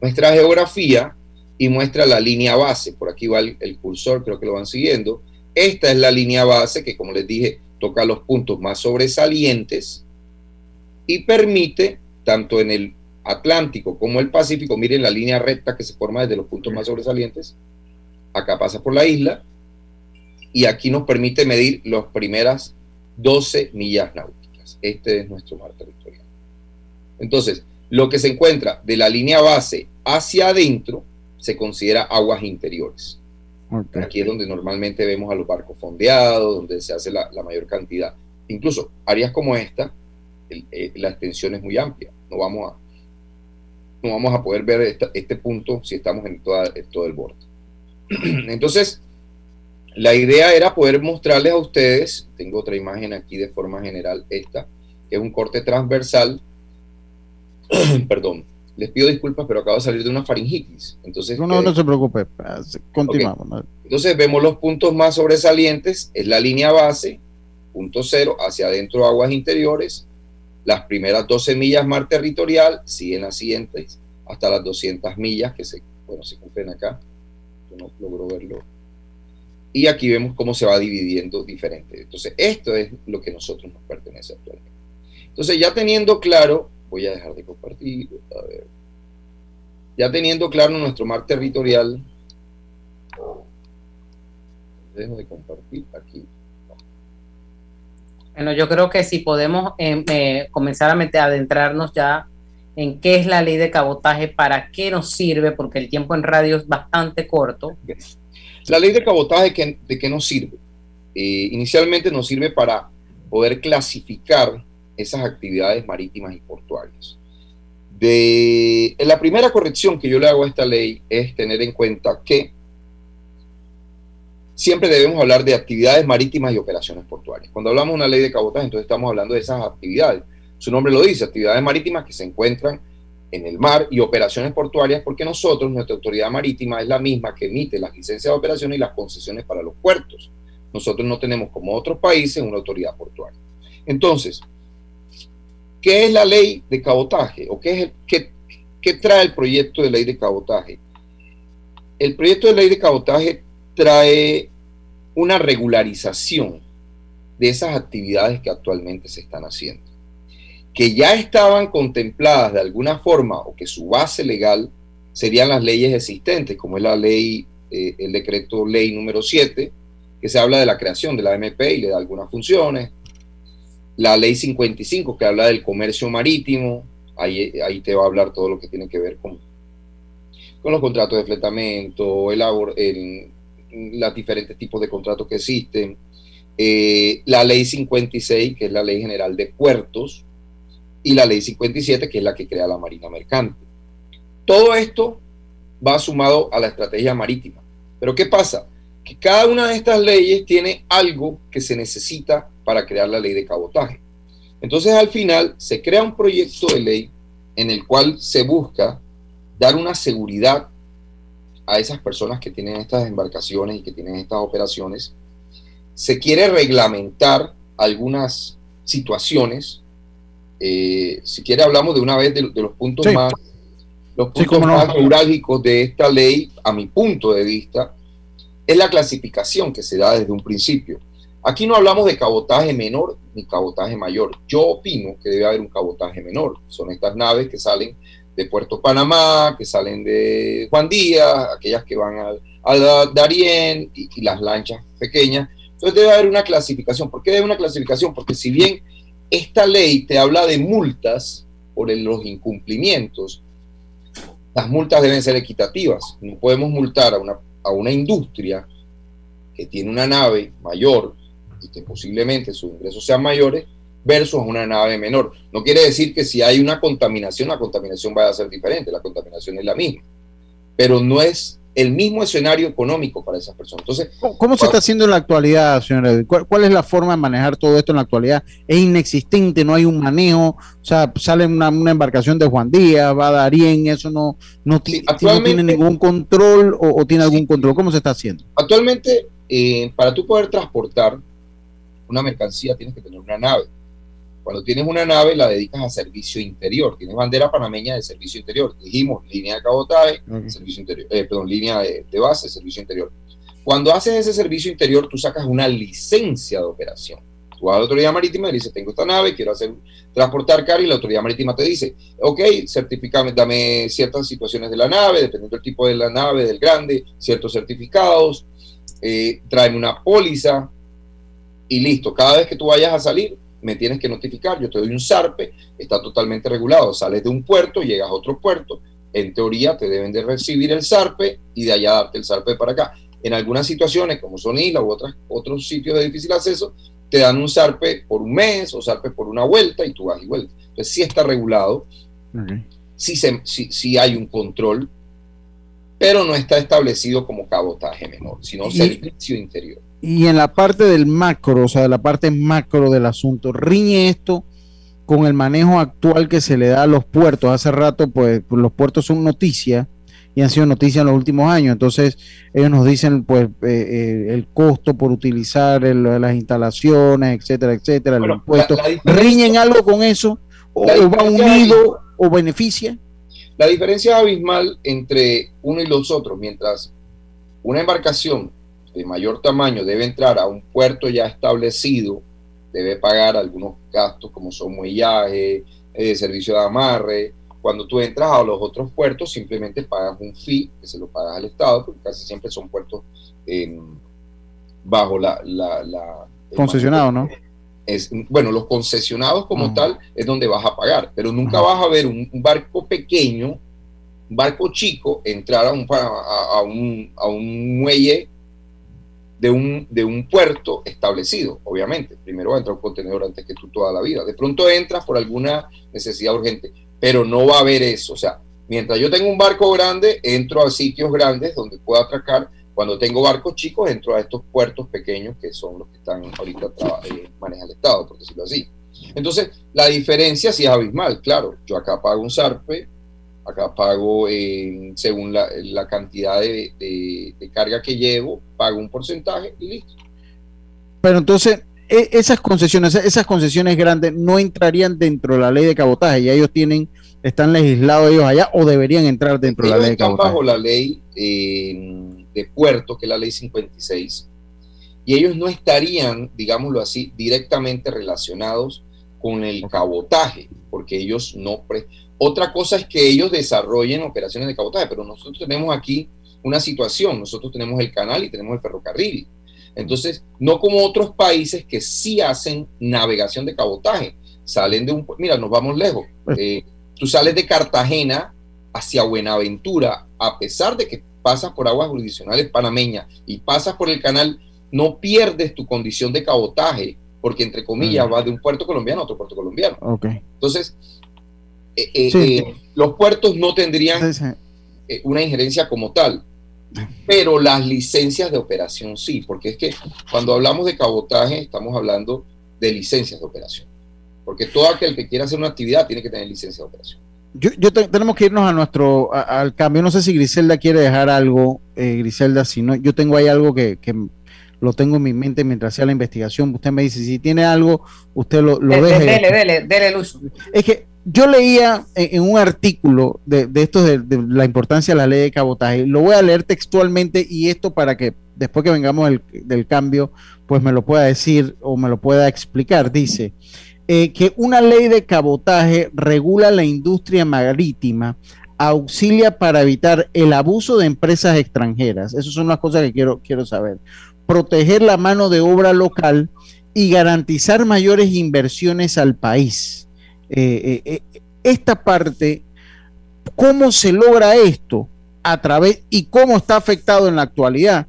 nuestra geografía y muestra la línea base, por aquí va el, el cursor, creo que lo van siguiendo, esta es la línea base que como les dije toca los puntos más sobresalientes y permite, tanto en el Atlántico como el Pacífico, miren la línea recta que se forma desde los puntos más sobresalientes, acá pasa por la isla, y aquí nos permite medir las primeras 12 millas náuticas. Este es nuestro mar territorial. Entonces, lo que se encuentra de la línea base hacia adentro se considera aguas interiores. Aquí es donde normalmente vemos a los barcos fondeados, donde se hace la, la mayor cantidad. Incluso áreas como esta, eh, la extensión es muy amplia. No vamos a, no vamos a poder ver este punto si estamos en, todo el borde. Entonces, la idea era poder mostrarles a ustedes, tengo otra imagen aquí de forma general, esta, que es un corte transversal, perdón, les pido disculpas, pero acabo de salir de una faringitis. Entonces, no, no, no se preocupe, continuamos. Entonces vemos los puntos más sobresalientes, es la línea base, punto cero, hacia adentro aguas interiores, las primeras 12 millas mar territorial siguen las siguientes hasta las 200 millas que se, bueno, se cumplen acá. Yo no logro verlo. Y aquí vemos cómo se va dividiendo diferente. Entonces, esto es lo que a nosotros nos pertenece actualmente. Entonces, ya teniendo claro, voy a dejar de compartir, a ver. Ya teniendo claro nuestro mar territorial, dejo de compartir aquí. Bueno, yo creo que si podemos em, eh, comenzar a meter, adentrarnos ya en qué es la ley de cabotaje, para qué nos sirve, porque el tiempo en radio es bastante corto. La ley de cabotaje, ¿de qué nos sirve? Eh, inicialmente nos sirve para poder clasificar esas actividades marítimas y portuarias. La primera corrección que yo le hago a esta ley es tener en cuenta que siempre debemos hablar de actividades marítimas y operaciones portuarias. Cuando hablamos de una ley de cabotaje, entonces estamos hablando de esas actividades. Su nombre lo dice, actividades marítimas que se encuentran en el mar y operaciones portuarias, porque nosotros, nuestra autoridad marítima es la misma que emite las licencias de operación y las concesiones para los puertos. Nosotros no tenemos, como otros países, una autoridad portuaria. Entonces, ¿qué es la ley de cabotaje? ¿O qué, es qué, trae el proyecto de ley de cabotaje? El proyecto de ley de cabotaje trae una regularización de esas actividades que actualmente se están haciendo, que ya estaban contempladas de alguna forma o que su base legal serían las leyes existentes, como es la ley, eh, el decreto ley número 7, que se habla de la creación de la MP y le da algunas funciones, la ley 55 que habla del comercio marítimo, ahí, ahí te va a hablar todo lo que tiene que ver con, con los contratos de fletamento, el, el, los diferentes tipos de contratos que existen, eh, la ley 56, que es la ley general de puertos, y la ley 57, que es la que crea la Marina Mercante. Todo esto va sumado a la estrategia marítima. Pero ¿qué pasa? Que cada una de estas leyes tiene algo que se necesita para crear la ley de cabotaje. Entonces al final se crea un proyecto de ley en el cual se busca dar una seguridad a esas personas que tienen estas embarcaciones y que tienen estas operaciones. Se quiere reglamentar algunas situaciones. Eh, si quiere hablamos de una vez de, los puntos más los puntos más neurálgicos de esta ley, a mi punto de vista, es la clasificación que se da desde un principio. Aquí no hablamos de cabotaje menor ni cabotaje mayor. Yo opino que debe haber un cabotaje menor. Son estas naves que salen de Puerto Panamá, que salen de Juan Díaz, aquellas que van a, a Darién y, las lanchas pequeñas. Entonces debe haber una clasificación. ¿Por qué debe una clasificación? Porque si bien esta ley te habla de multas por los incumplimientos, las multas deben ser equitativas. No podemos multar a una, a una industria que tiene una nave mayor y que posiblemente sus ingresos sean mayores versus una nave menor. No quiere decir que si hay una contaminación, la contaminación vaya a ser diferente, la contaminación es la misma, pero no es el mismo escenario económico para esas personas. Entonces, ¿cómo se está haciendo en la actualidad, señora? ¿Cuál, es la forma de manejar todo esto en la actualidad? ¿Es inexistente? ¿No hay un manejo? O sea, sale una, embarcación de Juan Díaz, va a Darien, eso no, no, tiene ningún control o, tiene algún control. ¿Cómo se está haciendo? Actualmente, eh, para tú poder transportar una mercancía, tienes que tener una nave. Cuando tienes una nave, la dedicas a servicio interior. Tienes bandera panameña de servicio interior. Dijimos línea de cabotaje, servicio interior, eh, perdón, línea de, base, servicio interior. Cuando haces ese servicio interior, tú sacas una licencia de operación. Tú vas a la autoridad marítima y le dices, tengo esta nave, quiero hacer transportar carga y la autoridad marítima te dice, ok, certificame, dame ciertas situaciones de la nave, dependiendo del tipo de la nave, del grande, ciertos certificados, eh, tráeme una póliza y listo. Cada vez que tú vayas a salir, me tienes que notificar, yo te doy un SARPE, está totalmente regulado, sales de un puerto, llegas a otro puerto, en teoría te deben de recibir el SARPE y de allá darte el SARPE para acá. En algunas situaciones, como son islas u otras, otros sitios de difícil acceso, te dan un SARPE por un mes o SARPE por una vuelta y tú vas y vuelta. Entonces sí está regulado, sí, sí, hay un control, pero no está establecido como cabotaje menor, sino servicio interior y en la parte del macro, o sea, de la parte macro del asunto, riñe esto con el manejo actual que se le da a los puertos. Hace rato, pues, los puertos son noticia y han sido noticia en los últimos años. Entonces, ellos nos dicen, pues, eh, eh, el costo por utilizar las instalaciones, etcétera, etcétera, el impuesto. ¿Riñen algo con eso? ¿O, va unido o beneficia? La diferencia abismal entre uno y los otros, mientras una embarcación de mayor tamaño debe entrar a un puerto ya establecido, debe pagar algunos gastos como son muellaje, eh, servicio de amarre. Cuando tú entras a los otros puertos, simplemente pagas un fee que se lo pagas al Estado, porque casi siempre son puertos bajo la... la, Concesionado, ¿no? Es, bueno, los concesionados como tal es donde vas a pagar, pero nunca vas a ver un, barco pequeño, un barco chico, entrar a un, a un, a un muelle de un, de un puerto establecido, obviamente. Primero entra un contenedor antes que tú toda la vida. De pronto entras por alguna necesidad urgente, pero no va a haber eso. O sea, mientras yo tengo un barco grande, entro a sitios grandes donde puedo atracar. Cuando tengo barcos chicos, entro a estos puertos pequeños que son los que están ahorita eh, el Estado, por decirlo así. Entonces, la diferencia sí es abismal, claro. Yo acá pago un SARPE, Acá pago según la, cantidad de, carga que llevo, pago un porcentaje y listo. Pero entonces, e, esas concesiones, esas concesiones grandes no entrarían dentro de la ley de cabotaje, ya ellos tienen, están legislados ellos allá o deberían entrar dentro de la ley de cabotaje. bajo la ley eh, de puerto, que es la ley 56, y ellos no estarían, digámoslo así, directamente relacionados con el cabotaje, porque ellos no, otra cosa es que ellos desarrollen operaciones de cabotaje, pero nosotros tenemos aquí una situación, nosotros tenemos el canal y tenemos el ferrocarril. Entonces, no como otros países que sí hacen navegación de cabotaje. Salen de un... Mira, nos vamos lejos. Pues eh, tú sales de Cartagena hacia Buenaventura, a pesar de que pasas por aguas jurisdiccionales panameñas y pasas por el canal, no pierdes tu condición de cabotaje porque entre comillas Mm. va de un puerto colombiano a otro puerto colombiano. Entonces, eh, eh, Sí. eh, los puertos no tendrían eh, una injerencia como tal, pero las licencias de operación sí, porque es que cuando hablamos de cabotaje estamos hablando de licencias de operación, porque todo aquel que quiera hacer una actividad tiene que tener licencia de operación. Yo, yo te- tenemos que irnos a nuestro a- al cambio. No sé si Griselda quiere dejar algo, eh, Griselda, si no, yo tengo ahí algo que, que lo tengo en mi mente mientras hacía la investigación. Usted me dice, si tiene algo, usted lo, lo Dele, deje. dele, dele, dele el uso. Es que yo leía en, un artículo de, de esto de, la importancia de la ley de cabotaje. Lo voy a leer textualmente y esto para que después que vengamos del, del cambio, pues me lo pueda decir o me lo pueda explicar. Dice eh, que una ley de cabotaje regula la industria marítima, auxilia para evitar el abuso de empresas extranjeras. Esas son las cosas que quiero, quiero saber. Proteger la mano de obra local y garantizar mayores inversiones al país. Eh, eh, eh, esta parte, ¿cómo se logra esto? A través, y cómo está afectado en la actualidad,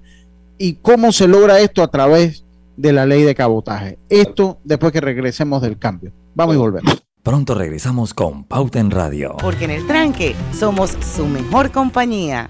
y cómo se logra esto a través de la ley de cabotaje. Esto después que regresemos del cambio. Vamos y volvemos. Pronto regresamos con Pauta en Radio. Porque en el tranque somos su mejor compañía.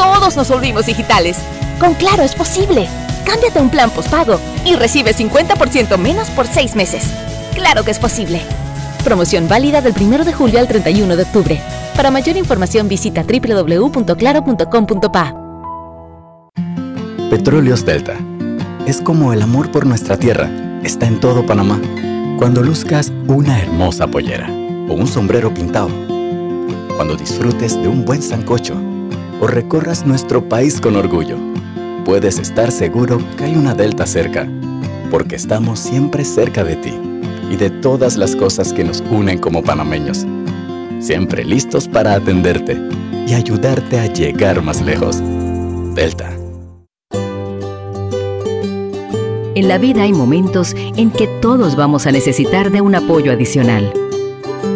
todos nos volvimos digitales. Con Claro es posible. Cámbiate a un plan postpago y recibe 50% menos por seis meses. Claro que es posible. Promoción válida del 1 de julio al 31 de octubre. Para mayor información visita www.claro.com.pa. Petróleos Delta. Es como el amor por nuestra tierra. Está en todo Panamá. Cuando luzcas una hermosa pollera o un sombrero pintado. Cuando disfrutes de un buen sancocho o recorras nuestro país con orgullo. Puedes estar seguro que hay una Delta cerca, porque estamos siempre cerca de ti y de todas las cosas que nos unen como panameños. Siempre listos para atenderte y ayudarte a llegar más lejos. Delta. En la vida hay momentos en que todos vamos a necesitar de un apoyo adicional.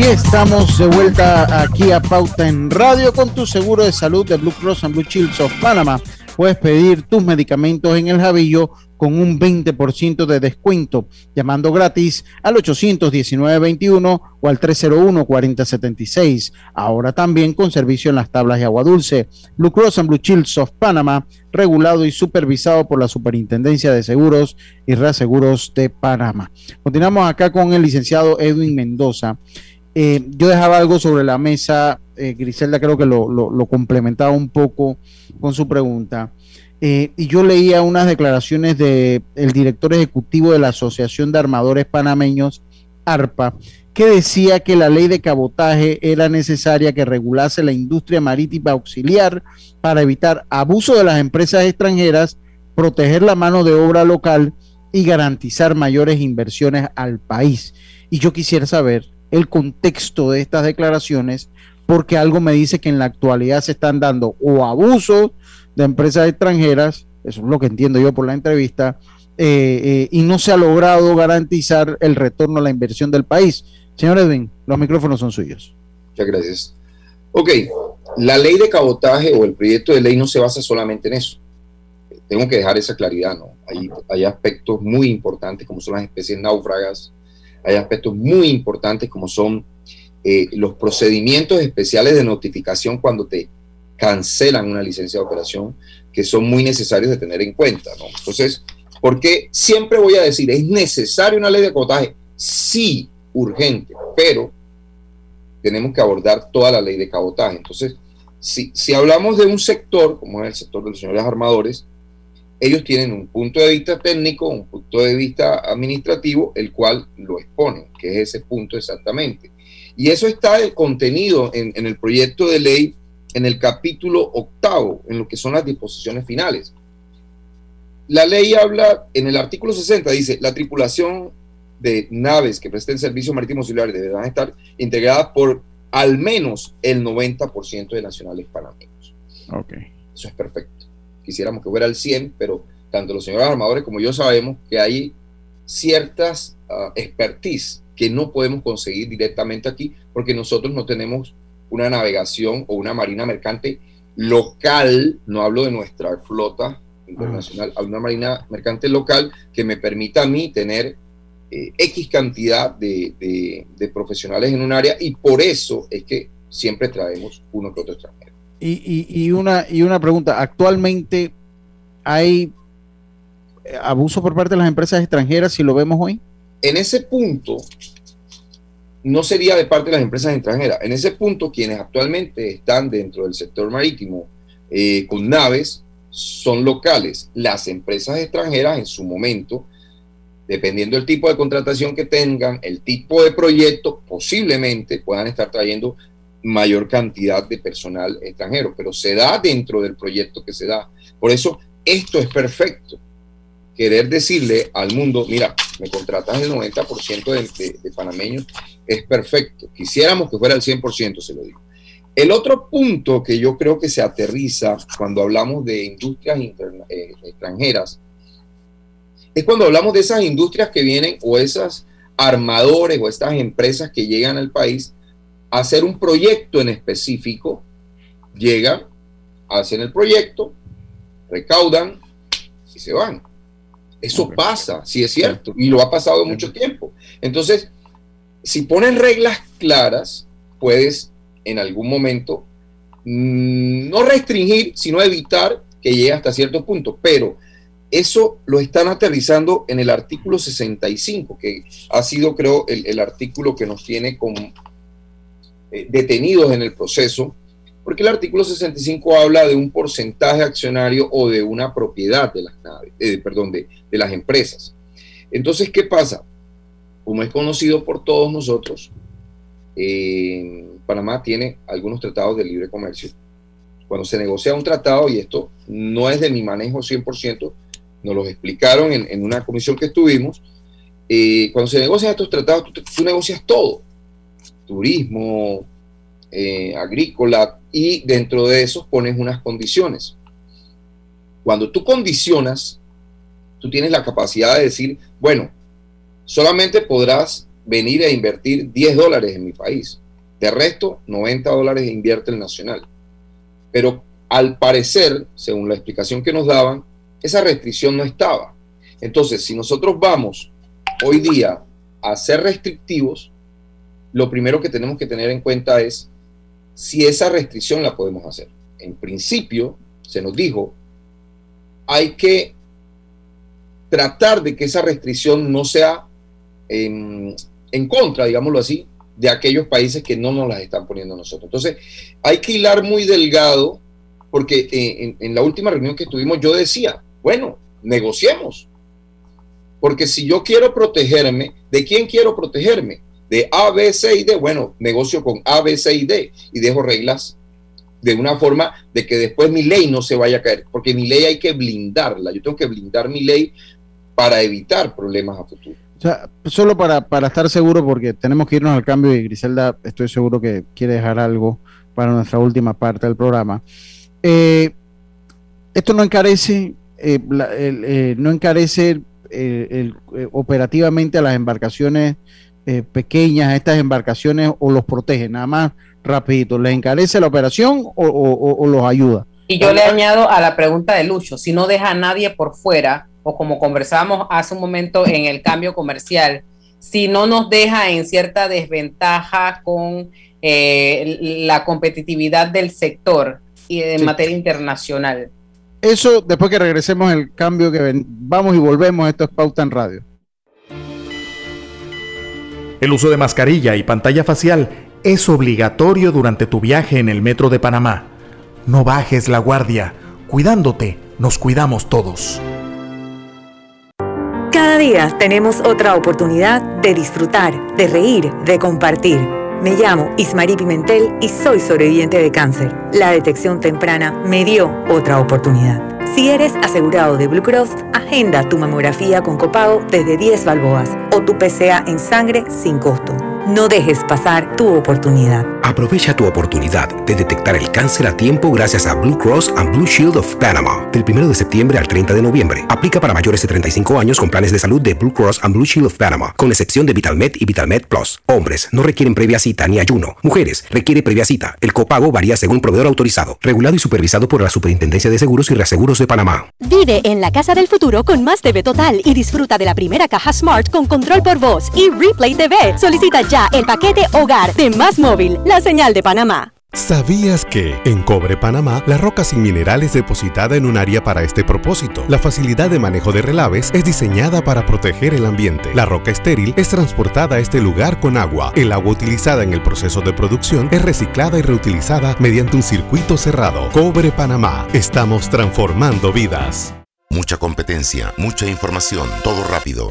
Y estamos de vuelta aquí a Pauta en Radio con tu seguro de salud de Blue Cross and Blue Shields of Panama. Puedes pedir tus medicamentos en el Javillo con un 20% de descuento, llamando gratis al 819-21 o al 301-4076. Ahora también con servicio en las tablas de agua dulce. Blue Cross and Blue Shields of Panama, regulado y supervisado por la Superintendencia de Seguros y Reaseguros de Panamá. Continuamos acá con el licenciado Edwin Mendoza. Eh, yo dejaba algo sobre la mesa, eh, Griselda creo que lo, complementaba un poco con su pregunta. Eh, y yo leía unas declaraciones del director ejecutivo de la Asociación de Armadores Panameños, ARPA, que decía que la ley de cabotaje era necesaria que regulase la industria marítima auxiliar para evitar abuso de las empresas extranjeras, proteger la mano de obra local y garantizar mayores inversiones al país. Y yo quisiera saber el contexto de estas declaraciones, porque algo me dice que en la actualidad se están dando o abusos de empresas extranjeras, eso es lo que entiendo yo por la entrevista, eh, eh, y no se ha logrado garantizar el retorno a la inversión del país. Señor Edwin, los micrófonos son suyos. Muchas gracias. Ok, la ley de cabotaje o el proyecto de ley no se basa solamente en eso. Tengo que dejar esa claridad, ¿no? Hay, hay aspectos muy importantes como son las especies náufragas, hay aspectos muy importantes como son eh, los procedimientos especiales de notificación cuando te cancelan una licencia de operación, que son muy necesarios de tener en cuenta. ¿no? Entonces, porque siempre voy a decir, es necesaria una ley de cotaje, sí, urgente, pero tenemos que abordar toda la ley de cabotaje. Entonces, si, si hablamos de un sector, como es el sector de los señores armadores, ellos tienen un punto de vista técnico, un punto de vista administrativo, el cual lo exponen, que es ese punto exactamente. Y eso está contenido en, el proyecto de ley en el capítulo octavo, en lo que son las disposiciones finales. La ley habla, en el artículo 60, dice, la tripulación de naves que presten servicio marítimo auxiliar deberán estar integradas por al menos el 90% de nacionales panameños. Ok. Eso es perfecto quisiéramos que fuera el 100, pero tanto los señores armadores como yo sabemos que hay ciertas uh, expertise que no podemos conseguir directamente aquí porque nosotros no tenemos una navegación o una marina mercante local, no hablo de nuestra flota internacional, ah. una marina mercante local que me permita a mí tener eh, X cantidad de, de, profesionales en un área y por eso es que siempre traemos uno que otro extranjero. Y, una, y una pregunta, ¿actualmente hay abuso por parte de las empresas extranjeras si lo vemos hoy? En ese punto, no sería de parte de las empresas extranjeras. En ese punto, quienes actualmente están dentro del sector marítimo eh, con naves son locales. Las empresas extranjeras en su momento, dependiendo del tipo de contratación que tengan, el tipo de proyecto, posiblemente puedan estar trayendo mayor cantidad de personal extranjero, pero se da dentro del proyecto que se da. Por eso, esto es perfecto. Querer decirle al mundo, mira, me contratas el 90% de, de, panameños, es perfecto. Quisiéramos que fuera el 100%, se lo digo. El otro punto que yo creo que se aterriza cuando hablamos de industrias eh, extranjeras es cuando hablamos de esas industrias que vienen o esas armadores o estas empresas que llegan al país hacer un proyecto en específico, llegan, hacen el proyecto, recaudan y se van. Eso pasa, sí es cierto, y lo ha pasado mucho tiempo. Entonces, si pones reglas claras, puedes en algún momento mm, no restringir, sino evitar que llegue hasta cierto punto. Pero eso lo están aterrizando en el artículo 65, que ha sido, creo, el, el artículo que nos tiene con eh, detenidos en el proceso, porque el artículo 65 habla de un porcentaje accionario o de una propiedad de las naves, eh, perdón, de, las empresas. Entonces, ¿qué pasa? Como es conocido por todos nosotros, Panamá tiene algunos tratados de libre comercio. Cuando se negocia un tratado, y esto no es de mi manejo 100%, nos lo explicaron en, una comisión que estuvimos, eh, cuando se negocian estos tratados, tú negocias todo turismo, eh, agrícola, y dentro de eso pones unas condiciones. Cuando tú condicionas, tú tienes la capacidad de decir, bueno, solamente podrás venir a invertir 10 dólares en mi país. De resto, 90 dólares invierte el nacional. Pero al parecer, según la explicación que nos daban, esa restricción no estaba. Entonces, si nosotros vamos hoy día a ser restrictivos, lo primero que tenemos que tener en cuenta es si esa restricción la podemos hacer. En principio, se nos dijo, hay que tratar de que esa restricción no sea en, contra, digámoslo así, de aquellos países que no nos las están poniendo nosotros. Entonces, hay que hilar muy delgado, porque en, en la última reunión que tuvimos yo decía, bueno, negociemos. Porque si yo quiero protegerme, ¿de quién quiero protegerme? De A, B, C y D. Bueno, negocio con A, B, C y D y dejo reglas de una forma de que después mi ley no se vaya a caer, porque mi ley hay que blindarla. Yo tengo que blindar mi ley para evitar problemas a futuro. O sea, solo para, para estar seguro, porque tenemos que irnos al cambio y Griselda, estoy seguro que quiere dejar algo para nuestra última parte del programa. Eh, esto no encarece, eh, eh, no encarece operativamente a las embarcaciones pequeñas, estas embarcaciones, o los protege, nada más rapidito, ¿les encarece la operación o, los ayuda? Y yo le añado a la pregunta de Lucho, si no deja a nadie por fuera, o como conversábamos hace un momento en el cambio comercial, si no nos deja en cierta desventaja con eh, la competitividad del sector y en materia internacional. Eso después que regresemos el cambio que vamos y volvemos, esto es Pauta en Radio. El uso de mascarilla y pantalla facial es obligatorio durante tu viaje en el metro de Panamá. No bajes la guardia. Cuidándote, nos cuidamos todos. Cada día tenemos otra oportunidad de disfrutar, de reír, de compartir. Me llamo Ismarí Pimentel y soy sobreviviente de cáncer. La detección temprana me dio otra oportunidad. Si eres asegurado de Blue Cross, agenda tu mamografía con copago desde 10 balboas o tu PCA en sangre sin costo. No dejes pasar tu oportunidad. Aprovecha tu oportunidad de detectar el cáncer a tiempo gracias a Blue Cross and Blue Shield of Panama. Del 1 de septiembre al 30 de noviembre. Aplica para mayores de 35 años con planes de salud de Blue Cross and Blue Shield of Panama, con excepción de VitalMed y VitalMed Plus. Hombres no requieren previa cita ni ayuno. Mujeres requiere previa cita. El copago varía según proveedor autorizado, regulado y supervisado por la Superintendencia de Seguros y Reaseguros de Panamá. Vive en la casa del futuro con más TV Total y disfruta de la primera caja Smart con control por voz y Replay TV. Solicita ya el paquete Hogar de Más Móvil, la señal de Panamá. ¿Sabías que en Cobre Panamá la roca sin mineral es depositada en un área para este propósito? La facilidad de manejo de relaves es diseñada para proteger el ambiente. La roca estéril es transportada a este lugar con agua. El agua utilizada en el proceso de producción es reciclada y reutilizada mediante un circuito cerrado. Cobre Panamá. Estamos transformando vidas. Mucha competencia, mucha información, todo rápido.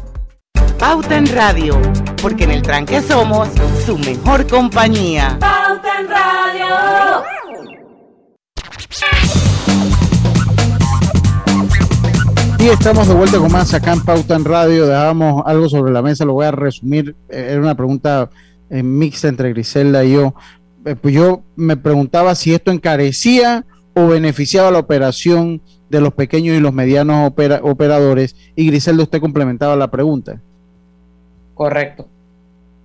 Pauta en Radio, porque en el tranque somos su mejor compañía. Pauta en Radio. Y estamos de vuelta con más acá en Pauta en Radio. Dejábamos algo sobre la mesa, lo voy a resumir. Eh, era una pregunta eh, mixta entre Griselda y yo. Eh, pues yo me preguntaba si esto encarecía o beneficiaba la operación de los pequeños y los medianos operadores. Y Griselda, usted complementaba la pregunta. Correcto.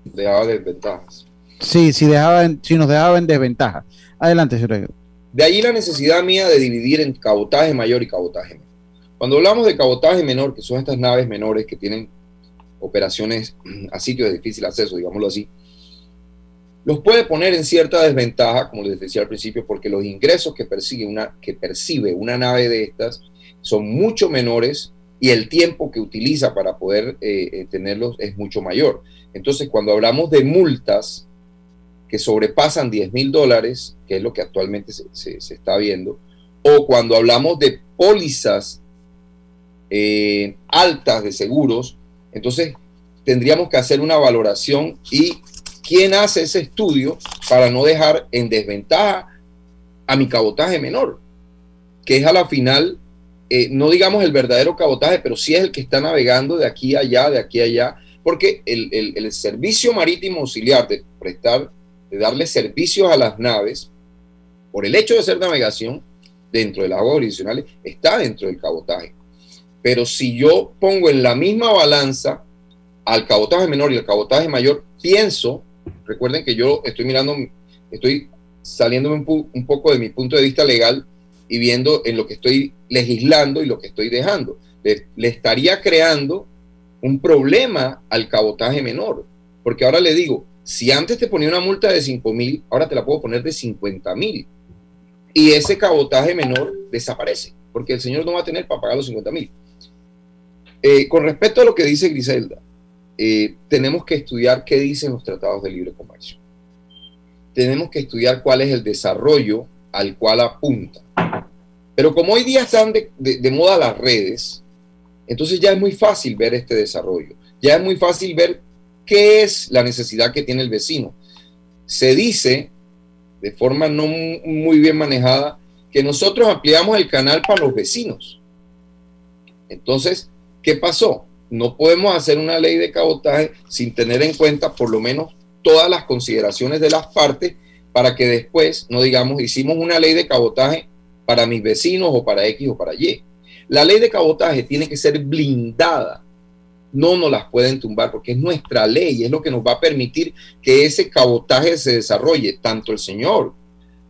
Dejaba desventajas. Sí, si, dejaba si nos dejaba en desventaja. Adelante, señor. De ahí la necesidad mía de dividir en cabotaje mayor y cabotaje menor. Cuando hablamos de cabotaje menor, que son estas naves menores que tienen operaciones a sitios de difícil acceso, digámoslo así, los puede poner en cierta desventaja, como les decía al principio, porque los ingresos que persigue una, que percibe una nave de estas son mucho menores y el tiempo que utiliza para poder eh, eh, tenerlos es mucho mayor. Entonces, cuando hablamos de multas, que sobrepasan 10 mil dólares, que es lo que actualmente se, está viendo, o cuando hablamos de pólizas eh, altas de seguros, entonces tendríamos que hacer una valoración y quién hace ese estudio para no dejar en desventaja a mi cabotaje menor, que es a la final, eh, no digamos el verdadero cabotaje, pero sí es el que está navegando de aquí a allá, de aquí a allá, porque el, el servicio marítimo auxiliar de prestar de darle servicios a las naves, por el hecho de ser navegación dentro de las aguas jurisdiccionales, está dentro del cabotaje. Pero si yo pongo en la misma balanza al cabotaje menor y al cabotaje mayor, pienso, recuerden que yo estoy mirando, estoy saliendo un, un poco de mi punto de vista legal y viendo en lo que estoy legislando y lo que estoy dejando. le estaría creando un problema al cabotaje menor. Porque ahora le digo, si antes te ponía una multa de 5 mil, ahora te la puedo poner de 50 mil. Y ese cabotaje menor desaparece, porque el señor no va a tener para pagar los 50 mil. Eh, con respecto a lo que dice Griselda, eh, tenemos que estudiar qué dicen los tratados de libre comercio. Tenemos que estudiar cuál es el desarrollo al cual apunta. Pero como hoy día están de moda las redes, entonces ya es muy fácil ver este desarrollo. Ya es muy fácil ver ¿Qué es la necesidad que tiene el vecino? Se dice, de forma no muy bien manejada, que nosotros ampliamos el canal para los vecinos. Entonces, ¿qué pasó? No podemos hacer una ley de cabotaje sin tener en cuenta por lo menos todas las consideraciones de las partes para que después no digamos, hicimos una ley de cabotaje para mis vecinos o para X o para Y. La ley de cabotaje tiene que ser blindada no nos las pueden tumbar porque es nuestra ley, es lo que nos va a permitir que ese cabotaje se desarrolle. Tanto el señor,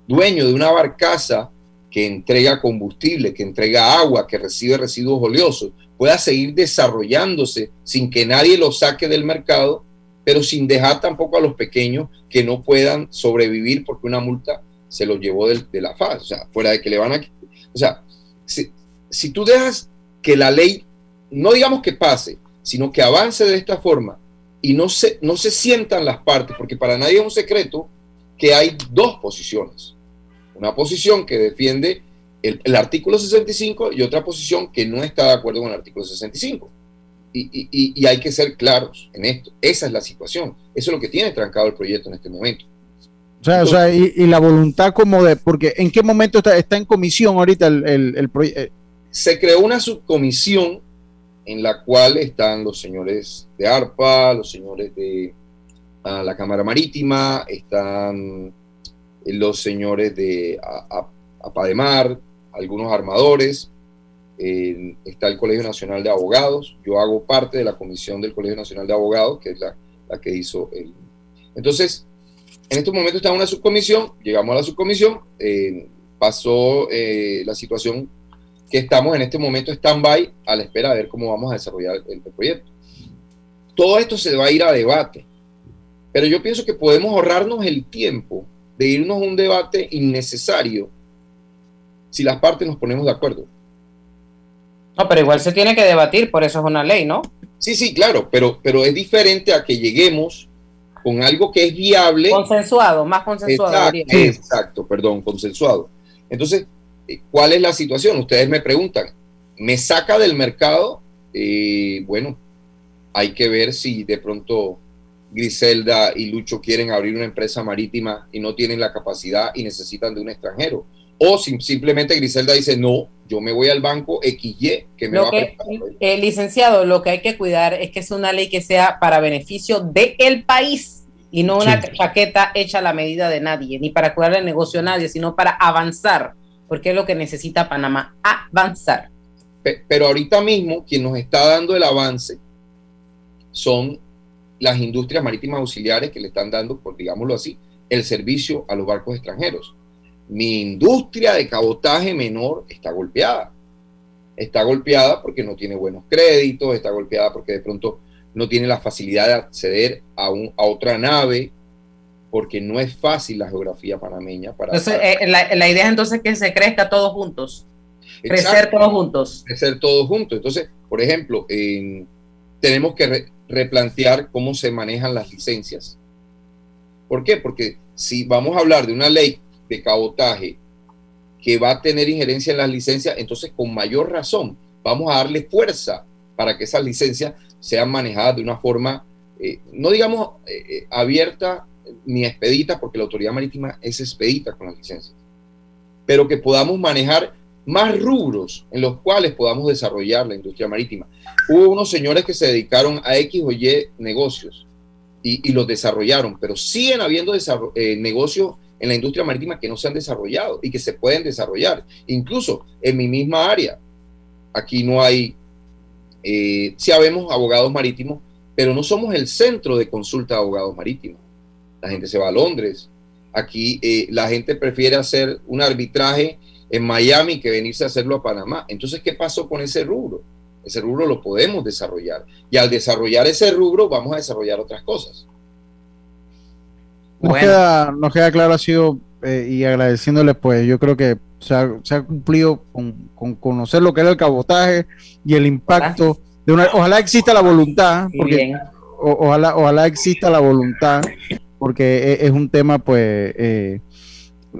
dueño de una barcaza que entrega combustible, que entrega agua, que recibe residuos oleosos, pueda seguir desarrollándose sin que nadie lo saque del mercado, pero sin dejar tampoco a los pequeños que no puedan sobrevivir porque una multa se los llevó de, la faz, o sea, fuera de que le van a... O sea, si, tú dejas que la ley, no digamos que pase, sino que avance de esta forma y no se, no se sientan las partes, porque para nadie es un secreto que hay dos posiciones. Una posición que defiende el, artículo 65 y otra posición que no está de acuerdo con el artículo 65. Y, y, hay que ser claros en esto. Esa es la situación. Eso es lo que tiene trancado el proyecto en este momento. O sea, o sea y, la voluntad como de, porque ¿en qué momento está, está en comisión ahorita el, el proyecto? Eh? Se creó una subcomisión en la cual están los señores de ARPA, los señores de ah, la Cámara Marítima, están los señores de APADEMAR, algunos armadores, está el Colegio Nacional de Abogados, yo hago parte de la comisión del Colegio Nacional de Abogados, que es la, que hizo el... Entonces, en estos momentos está una subcomisión, llegamos a la subcomisión, eh, pasó eh, la situación que estamos en este momento stand-by a la espera de ver cómo vamos a desarrollar el, proyecto. Todo esto se va a ir a debate, pero yo pienso que podemos ahorrarnos el tiempo de irnos a un debate innecesario si las partes nos ponemos de acuerdo. No, pero igual se tiene que debatir, por eso es una ley, ¿no? Sí, sí, claro, pero, pero es diferente a que lleguemos con algo que es viable. Consensuado, más consensuado. Exacto, exacto perdón, consensuado. Entonces, ¿Cuál es la situación? Ustedes me preguntan, ¿me saca del mercado? Eh, bueno, hay que ver si de pronto Griselda y Lucho quieren abrir una empresa marítima y no tienen la capacidad y necesitan de un extranjero. O simplemente Griselda dice, no, yo me voy al banco XY que me va a licenciado, lo que hay que cuidar es que es una ley que sea para beneficio del país y no una chaqueta hecha a la medida de nadie, ni para cuidar el negocio a nadie, sino para avanzar porque es lo que necesita Panamá, avanzar. Pero ahorita mismo quien nos está dando el avance son las industrias marítimas auxiliares que le están dando, por digámoslo así, el servicio a los barcos extranjeros. Mi industria de cabotaje menor está golpeada. Está golpeada porque no tiene buenos créditos, está golpeada porque de pronto no tiene la facilidad de acceder a, un, a otra nave porque no es fácil la geografía panameña. Para eh, la, idea es entonces que se crezca todos juntos, crecer todos juntos. Crecer todos juntos. Entonces, por ejemplo, tenemos que replantear cómo se manejan las licencias. ¿Por qué? Porque si vamos a hablar de una ley de cabotaje que va a tener injerencia en las licencias, entonces con mayor razón vamos a darle fuerza para que esas licencias sean manejadas de una forma, eh, no digamos eh, eh, abierta ni expedita, porque la autoridad marítima es expedita con las licencias, pero que podamos manejar más rubros en los cuales podamos desarrollar la industria marítima. Hubo unos señores que se dedicaron a X o Y negocios y, los desarrollaron, pero siguen habiendo negocios en la industria marítima que no se han desarrollado y que se pueden desarrollar. Incluso en mi misma área, aquí no hay eh, abogados marítimos, pero no somos el centro de consulta de abogados marítimos. La gente se va a Londres. Aquí eh, la gente prefiere hacer un arbitraje en Miami que venirse a hacerlo a Panamá. Entonces, ¿qué pasó con ese rubro? Ese rubro lo podemos desarrollar. Y al desarrollar ese rubro, vamos a desarrollar otras cosas. Nos, queda, nos queda claro, ha sido, eh, y agradeciéndole, pues yo creo que se ha, cumplido con, conocer lo que era el cabotaje y el impacto de una. Ojalá exista la voluntad, porque ojalá, ojalá exista la voluntad, porque e, es, un tema, pues, eh,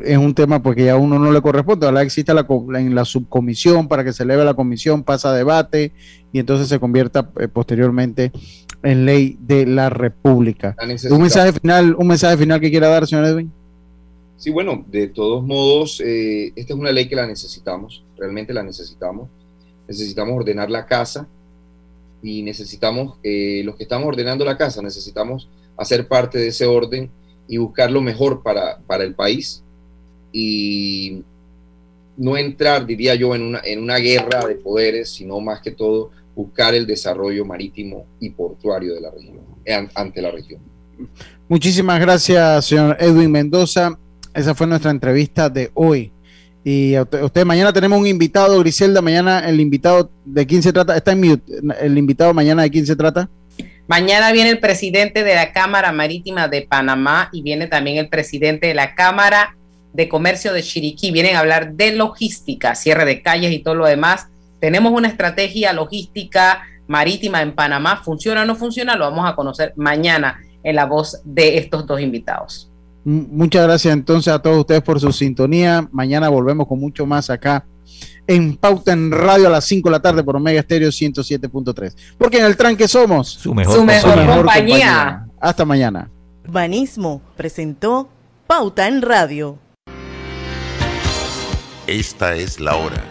es un tema porque ya a uno no le corresponde. Ojalá exista la, en la subcomisión para que se eleve la comisión, pasa a debate y entonces se convierta eh, posteriormente en ley de la República. Un mensaje final, un mensaje final que quiera dar, señor Edwin. Sí, bueno, de todos modos, eh, esta es una ley que la necesitamos, realmente la necesitamos. Necesitamos ordenar la casa y necesitamos, eh, los que estamos ordenando la casa, necesitamos hacer parte de ese orden y buscar lo mejor para, para el país y no entrar, diría yo, en una, en una guerra de poderes, sino más que todo buscar el desarrollo marítimo y portuario de la región, ante la región. Muchísimas gracias, señor Edwin Mendoza. Esa fue nuestra entrevista de hoy. Y usted, mañana tenemos un invitado, Griselda, mañana el invitado de quién se trata, está en mute, el invitado mañana de quién se trata. Mañana viene el presidente de la Cámara Marítima de Panamá y viene también el presidente de la Cámara de Comercio de Chiriquí. Vienen a hablar de logística, cierre de calles y todo lo demás. Tenemos una estrategia logística marítima en Panamá. ¿Funciona o no funciona? Lo vamos a conocer mañana en la voz de estos dos invitados. Muchas gracias entonces a todos ustedes por su sintonía. Mañana volvemos con mucho más acá en Pauta en Radio a las 5 de la tarde por Omega Estéreo 107.3. Porque en el tranque somos su mejor, compañía. Hasta mañana. Banismo presentó Pauta en Radio. Esta es la hora.